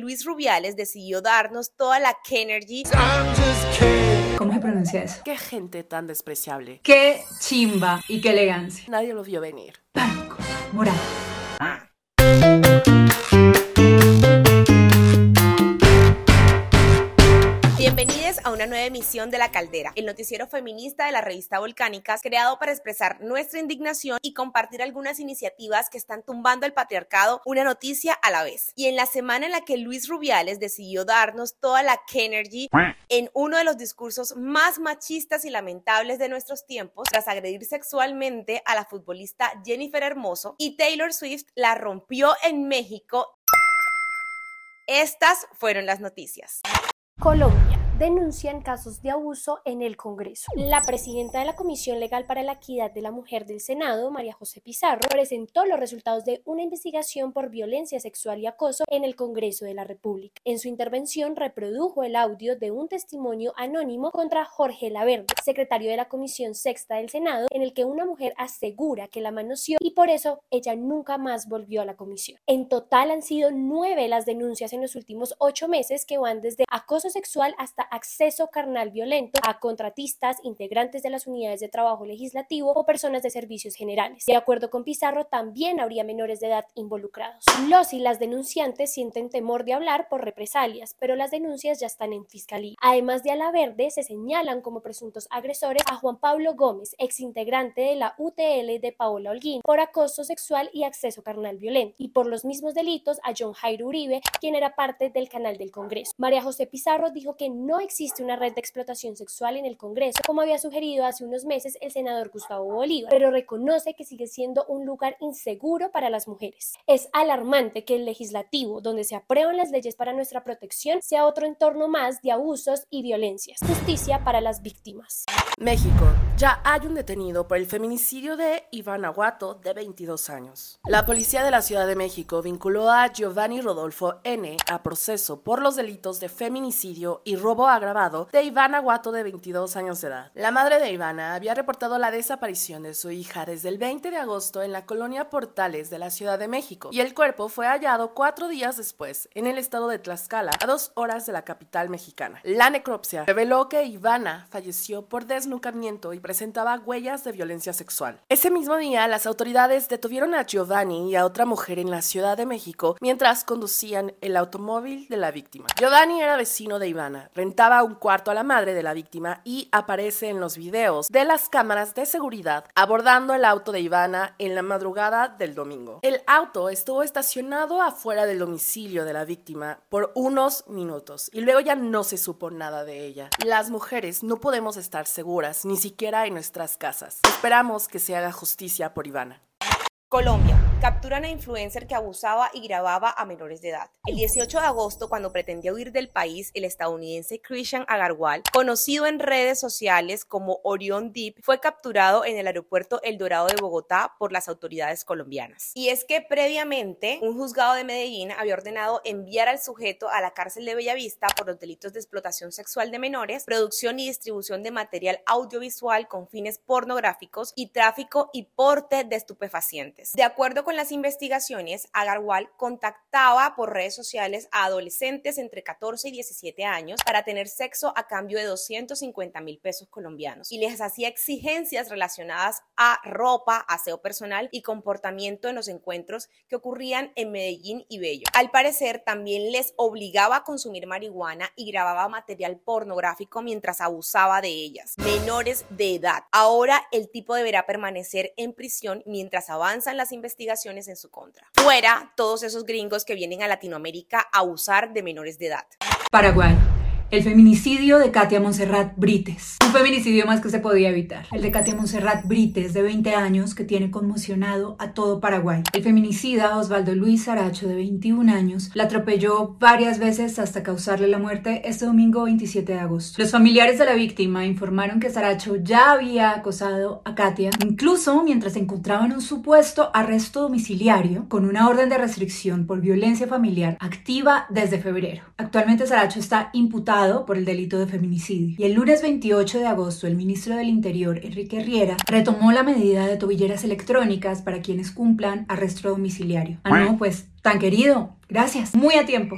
Luis Rubiales decidió darnos toda la Kenergy. ¿Cómo se pronuncia eso? Qué gente tan despreciable. Qué chimba y qué elegancia. Nadie lo vio venir. Blanco, morado. Bienvenidos una nueva emisión de La Caldera, el noticiero feminista de la revista Volcánicas, creado para expresar nuestra indignación y compartir algunas iniciativas que están tumbando el patriarcado una noticia a la vez. Y en la semana en la que Luis Rubiales decidió darnos toda la Kenergy en uno de los discursos más machistas y lamentables de nuestros tiempos, tras agredir sexualmente a la futbolista Jennifer Hermoso, y Taylor Swift la rompió en México. Estas fueron las noticias. Colombia denuncian casos de abuso en el Congreso. La presidenta de la Comisión Legal para la Equidad de la Mujer del Senado, María José Pizarro, presentó los resultados de una investigación por violencia sexual y acoso en el Congreso de la República. En su intervención reprodujo el audio de un testimonio anónimo contra Jorge Laverde, secretario de la Comisión Sexta del Senado, en el que una mujer asegura que la manoseó y por eso ella nunca más volvió a la comisión. En total han sido nueve las denuncias en los últimos ocho meses que van desde acoso sexual hasta acceso carnal violento a contratistas, integrantes de las unidades de trabajo legislativo o personas de servicios generales. De acuerdo con Pizarro, también habría menores de edad involucrados. Los y las denunciantes sienten temor de hablar por represalias, pero las denuncias ya están en fiscalía. Además de Alaverde, se señalan como presuntos agresores a Juan Pablo Gómez, exintegrante de la UTL de Paola Holguín, por acoso sexual y acceso carnal violento, y por los mismos delitos a John Jairo Uribe, quien era parte del canal del Congreso. María José Pizarro dijo que no existe una red de explotación sexual en el Congreso, como había sugerido hace unos meses el senador Gustavo Bolívar, pero reconoce que sigue siendo un lugar inseguro para las mujeres. Es alarmante que el legislativo, donde se aprueban las leyes para nuestra protección, sea otro entorno más de abusos y violencias. Justicia para las víctimas. México. Ya hay un detenido por el feminicidio de Iván Aguato, de 22 años. La policía de la Ciudad de México vinculó a Giovanni Rodolfo N. a proceso por los delitos de feminicidio y robo agravado de Ivana Aguato, de 22 años de edad. La madre de Ivana había reportado la desaparición de su hija desde el 20 de agosto en la colonia Portales de la Ciudad de México y el cuerpo fue hallado cuatro días después en el estado de Tlaxcala, a dos horas de la capital mexicana. La necropsia reveló que Ivana falleció por desnucamiento y presentaba huellas de violencia sexual. Ese mismo día, las autoridades detuvieron a Giovanni y a otra mujer en la Ciudad de México mientras conducían el automóvil de la víctima. Giovanni era vecino de Ivana, rentaba un cuarto a la madre de la víctima y aparece en los videos de las cámaras de seguridad abordando el auto de Ivana en la madrugada del domingo. El auto estuvo estacionado afuera del domicilio de la víctima por unos minutos y luego ya no se supo nada de ella. Las mujeres no podemos estar seguras ni siquiera en nuestras casas. Esperamos que se haga justicia por Ivana. Colombia. Capturan a influencer que abusaba y grababa a menores de edad. El 18 de agosto, cuando pretendía huir del país, el estadounidense Christian Agarwal, conocido en redes sociales como Orion Deep, fue capturado en el aeropuerto El Dorado de Bogotá por las autoridades colombianas. Y es que previamente, un juzgado de Medellín había ordenado enviar al sujeto a la cárcel de Bellavista por los delitos de explotación sexual de menores, producción y distribución de material audiovisual con fines pornográficos y tráfico y porte de estupefacientes. De acuerdo con las investigaciones, Agarwal contactaba por redes sociales a adolescentes entre 14 y 17 años para tener sexo a cambio de 250 mil pesos colombianos y les hacía exigencias relacionadas ropa, aseo personal y comportamiento en los encuentros que ocurrían en Medellín y Bello. Al parecer, también les obligaba a consumir marihuana y grababa material pornográfico mientras abusaba de ellas, menores de edad. Ahora el tipo deberá permanecer en prisión mientras avanzan las investigaciones en su contra. Fuera todos esos gringos que vienen a Latinoamérica a abusar de menores de edad. Paraguay. El feminicidio de Katia Monserrat Brites. Un feminicidio más que se podía evitar. El de Katia Monserrat Brites, de 20 años, que tiene conmocionado a todo Paraguay. El feminicida Osvaldo Luis Saracho, de 21 años, la atropelló varias veces hasta causarle la muerte este domingo 27 de agosto. Los familiares de la víctima informaron que Saracho ya había acosado a Katia, incluso mientras se encontraba en un supuesto arresto domiciliario con una orden de restricción por violencia familiar activa desde febrero. Actualmente Saracho está imputado por el delito de feminicidio. Y el lunes 28 de agosto, el ministro del Interior, Enrique Riera retomó la medida de tobilleras electrónicas para quienes cumplan arresto domiciliario. Ah, no, pues, tan querido. Gracias. Muy a tiempo.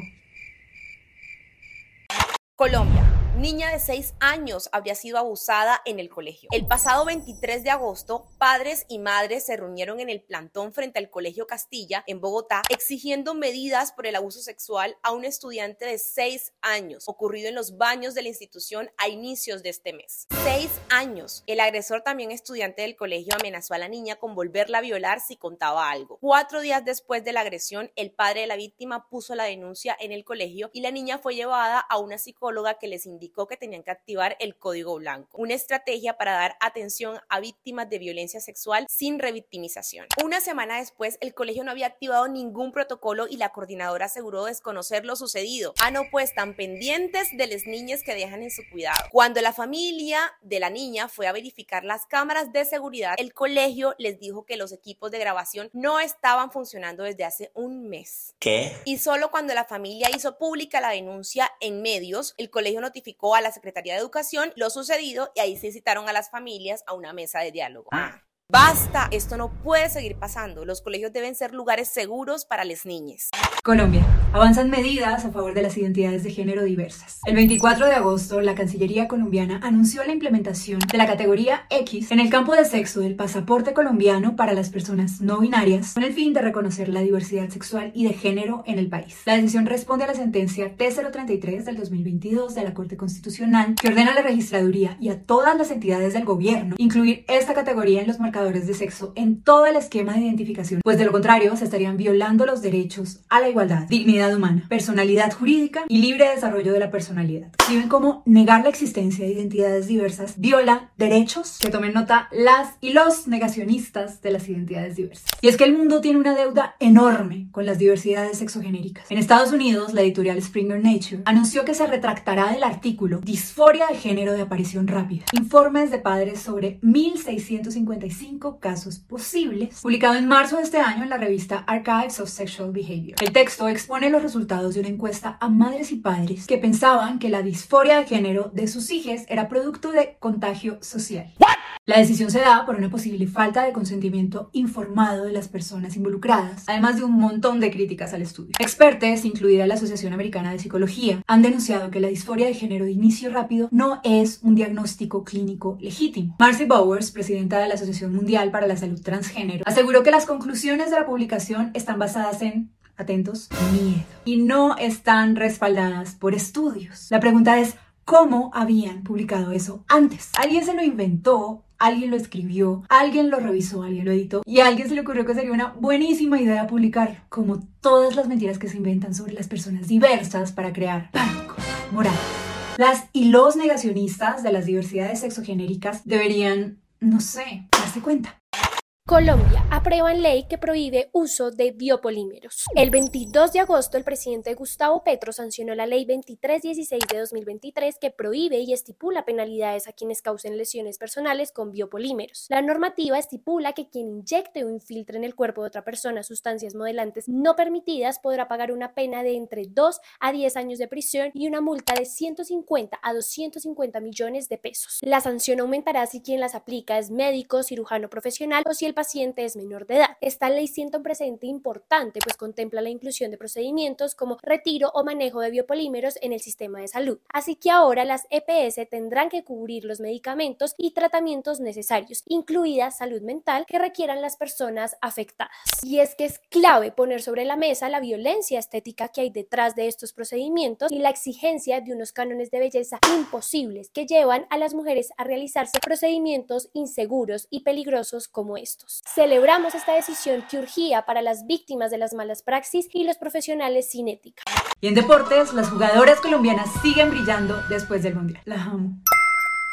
Colombia. Niña de 6 años habría sido abusada en el colegio. El pasado 23 de agosto, padres y madres se reunieron en el plantón frente al Colegio Castilla, en Bogotá, exigiendo medidas por el abuso sexual a un estudiante de 6 años, ocurrido en los baños de la institución a inicios de este mes. 6 años. El agresor, también estudiante del colegio, amenazó a la niña con volverla a violar si contaba algo. Cuatro días después de la agresión, el padre de la víctima puso la denuncia en el colegio y la niña fue llevada a una psicóloga que les indicó que tenían que activar el código blanco, una estrategia para dar atención a víctimas de violencia sexual sin revictimización. Una semana después, el colegio no había activado ningún protocolo y la coordinadora aseguró desconocer lo sucedido. Ah, no, pues tan pendientes de las niñas que dejan en su cuidado. Cuando la familia de la niña fue a verificar las cámaras de seguridad, el colegio les dijo que los equipos de grabación no estaban funcionando desde hace un mes. ¿Qué? Y solo cuando la familia hizo pública la denuncia en medios, el colegio notificó a la Secretaría de Educación lo sucedido y ahí se citaron a las familias a una mesa de diálogo. Ah. Basta, esto no puede seguir pasando. Los colegios deben ser lugares seguros para las niñas. Colombia. Avanzan medidas a favor de las identidades de género diversas. El 24 de agosto, la Cancillería colombiana anunció la implementación de la categoría X en el campo de sexo del pasaporte colombiano para las personas no binarias, con el fin de reconocer la diversidad sexual y de género en el país. La decisión responde a la sentencia T033 del 2022 de la Corte Constitucional, que ordena a la registraduría y a todas las entidades del gobierno incluir esta categoría en los de sexo en todo el esquema de identificación, pues de lo contrario se estarían violando los derechos a la igualdad, dignidad humana, personalidad jurídica y libre desarrollo de la personalidad. Si ven cómo negar la existencia de identidades diversas viola derechos, que tomen nota las y los negacionistas de las identidades diversas. Y es que el mundo tiene una deuda enorme con las diversidades sexogenéricas. En Estados Unidos, la editorial Springer Nature anunció que se retractará del artículo Disforia de género de aparición rápida. Informes de padres sobre 1655 casos posibles, publicado en marzo de este año en la revista Archives of Sexual Behavior. El texto expone los resultados de una encuesta a madres y padres que pensaban que la disforia de género de sus hijos era producto de contagio social. La decisión se da por una posible falta de consentimiento informado de las personas involucradas, además de un montón de críticas al estudio. Expertos, incluida la Asociación Americana de Psicología, han denunciado que la disforia de género de inicio rápido no es un diagnóstico clínico legítimo. Marcy Bowers, presidenta de la Asociación Mundial para la Salud Transgénero, aseguró que las conclusiones de la publicación están basadas en atentos, miedo, y no están respaldadas por estudios. La pregunta es, ¿cómo habían publicado eso antes? ¿Alguien se lo inventó? Alguien lo escribió, alguien lo revisó, alguien lo editó y a alguien se le ocurrió que sería una buenísima idea publicar, como todas las mentiras que se inventan sobre las personas diversas para crear pánico, moral. Las y los negacionistas de las diversidades sexogenéricas deberían, no sé, darse cuenta. Colombia aprueba ley que prohíbe uso de biopolímeros. El 22 de agosto, el presidente Gustavo Petro sancionó la ley 2316 de 2023 que prohíbe y estipula penalidades a quienes causen lesiones personales con biopolímeros. La normativa estipula que quien inyecte o infiltre en el cuerpo de otra persona sustancias modelantes no permitidas podrá pagar una pena de entre 2 a 10 años de prisión y una multa de 150 a 250 millones de pesos. La sanción aumentará si quien las aplica es médico, cirujano profesional o si el paciente es menor de edad. Esta ley sienta un presente importante, pues contempla la inclusión de procedimientos como retiro o manejo de biopolímeros en el sistema de salud. Así que ahora las EPS tendrán que cubrir los medicamentos y tratamientos necesarios, incluida salud mental que requieran las personas afectadas. Y es que es clave poner sobre la mesa la violencia estética que hay detrás de estos procedimientos y la exigencia de unos cánones de belleza imposibles que llevan a las mujeres a realizarse procedimientos inseguros y peligrosos como estos. Celebramos esta decisión que urgía para las víctimas de las malas praxis y los profesionales sin ética. Y en deportes, las jugadoras colombianas siguen brillando después del Mundial. La amo.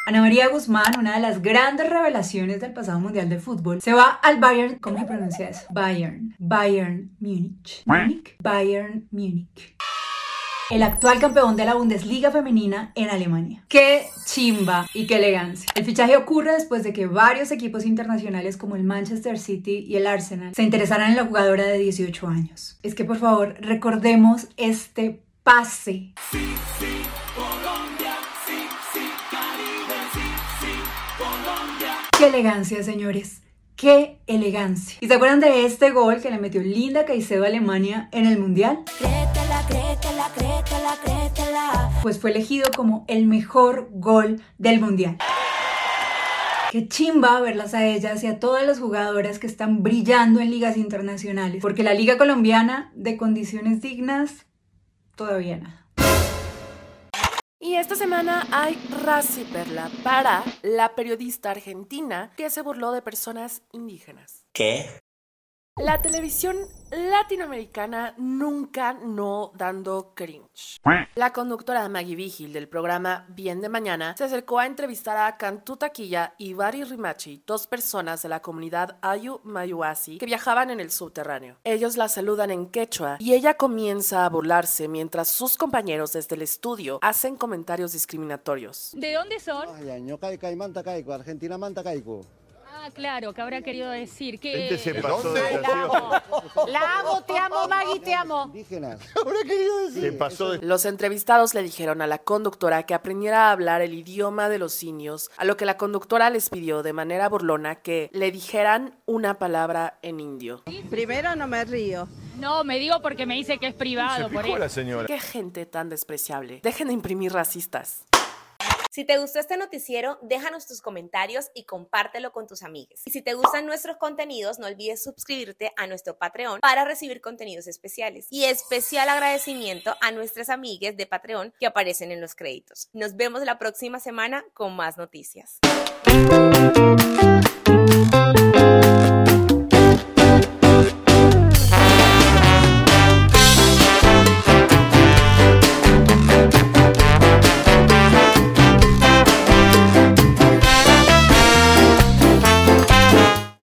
Ana María Guzmán, una de las grandes revelaciones del pasado Mundial de Fútbol, se va al Bayern, ¿cómo se pronuncia eso? Bayern, Bayern Múnich. Múnich, Bayern Múnich el actual campeón de la Bundesliga femenina en Alemania. ¡Qué chimba y qué elegancia! El fichaje ocurre después de que varios equipos internacionales como el Manchester City y el Arsenal se interesaran en la jugadora de 18 años. Es que por favor recordemos este pase. Sí, sí, ¡Qué elegancia, señores! ¡Qué elegancia! ¿Y se acuerdan de este gol que le metió Linda Caicedo a Alemania en el Mundial? Créetela, créetela, créetela, créetela. Pues fue elegido como el mejor gol del Mundial. Qué chimba verlas a ellas y a todas las jugadoras que están brillando en ligas internacionales, porque la liga colombiana de condiciones dignas todavía nada. Y esta semana hay Razi Perla para la periodista argentina que se burló de personas indígenas. ¿Qué? La televisión latinoamericana nunca no dando cringe. La conductora Maggie Vigil del programa Bien de Mañana se acercó a entrevistar a Cantu Taquilla y Bari Rimachi, dos personas de la comunidad Ayu Mayuasi que viajaban en el subterráneo. Ellos la saludan en quechua y ella comienza a burlarse mientras sus compañeros desde el estudio hacen comentarios discriminatorios. ¿De dónde son? Argentina Mantacaico. Ah, claro, que habrá querido decir que... Este se pasó de La amo, te amo, Maggie, te amo. Indígenas. Habrá querido decir. Se pasó de... Los entrevistados le dijeron a la conductora que aprendiera a hablar el idioma de los indios, a lo que la conductora les pidió de manera burlona que le dijeran una palabra en indio. Primero no me río. No, me digo porque me dice que es privado. Se por picó eso. la señora. Qué gente tan despreciable. Dejen de imprimir racistas. Si te gustó este noticiero, déjanos tus comentarios y compártelo con tus amigos. Y si te gustan nuestros contenidos, no olvides suscribirte a nuestro Patreon para recibir contenidos especiales. Y especial agradecimiento a nuestras amigas de Patreon que aparecen en los créditos. Nos vemos la próxima semana con más noticias.